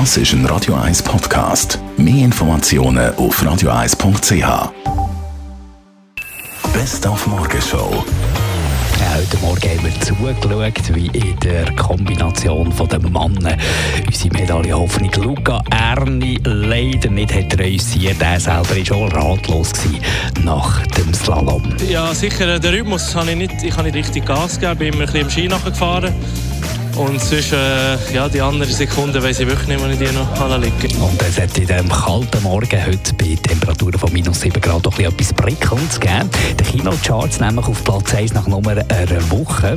Das ist ein Radio 1 Podcast. Mehr Informationen auf radio1.ch. Best auf Morgenshow. Heute Morgen haben wir zugeschaut, wie in der Kombination von den Mannen unsere Medaillenhoffnung Luca Erni leider nicht hat reüssiert. Er selber war schon ratlos gewesen nach dem Slalom. Ja, sicher, den Rhythmus habe ich nicht, ich habe nicht richtig Gas gegeben, bin immer ein bisschen im Ski nachgefahren. Und sonst, äh, ja, die anderen Sekunden weiß ich wirklich nicht, wo ich die noch liegen Und es hat in diesem kalten Morgen heute bei Temperaturen von minus 7 Grad doch etwas Prickelndes gegeben. Die Kinocharts nämlich auf Platz 1 nach Nummer einer Woche.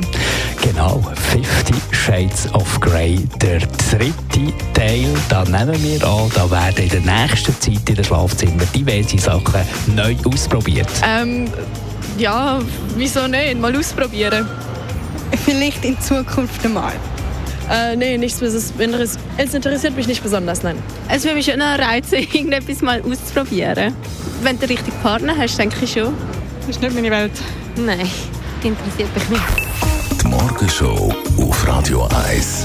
Genau, 50 Shades of Grey. Der dritte Teil, da nehmen wir an, da werden in der nächsten Zeit in den Schlafzimmer diverse Sachen neu ausprobiert. Ähm, ja, wieso nicht? Mal ausprobieren. Vielleicht in Zukunft einmal. Äh, nee, nichts besonders. Es interessiert mich nicht besonders, nein. Es würde mich schon reizen, irgendetwas mal auszuprobieren. Wenn du den richtigen Partner hast, denke ich schon. Das ist nicht meine Welt. Nein, interessiert mich nicht. Die Morgenshow auf Radio 1.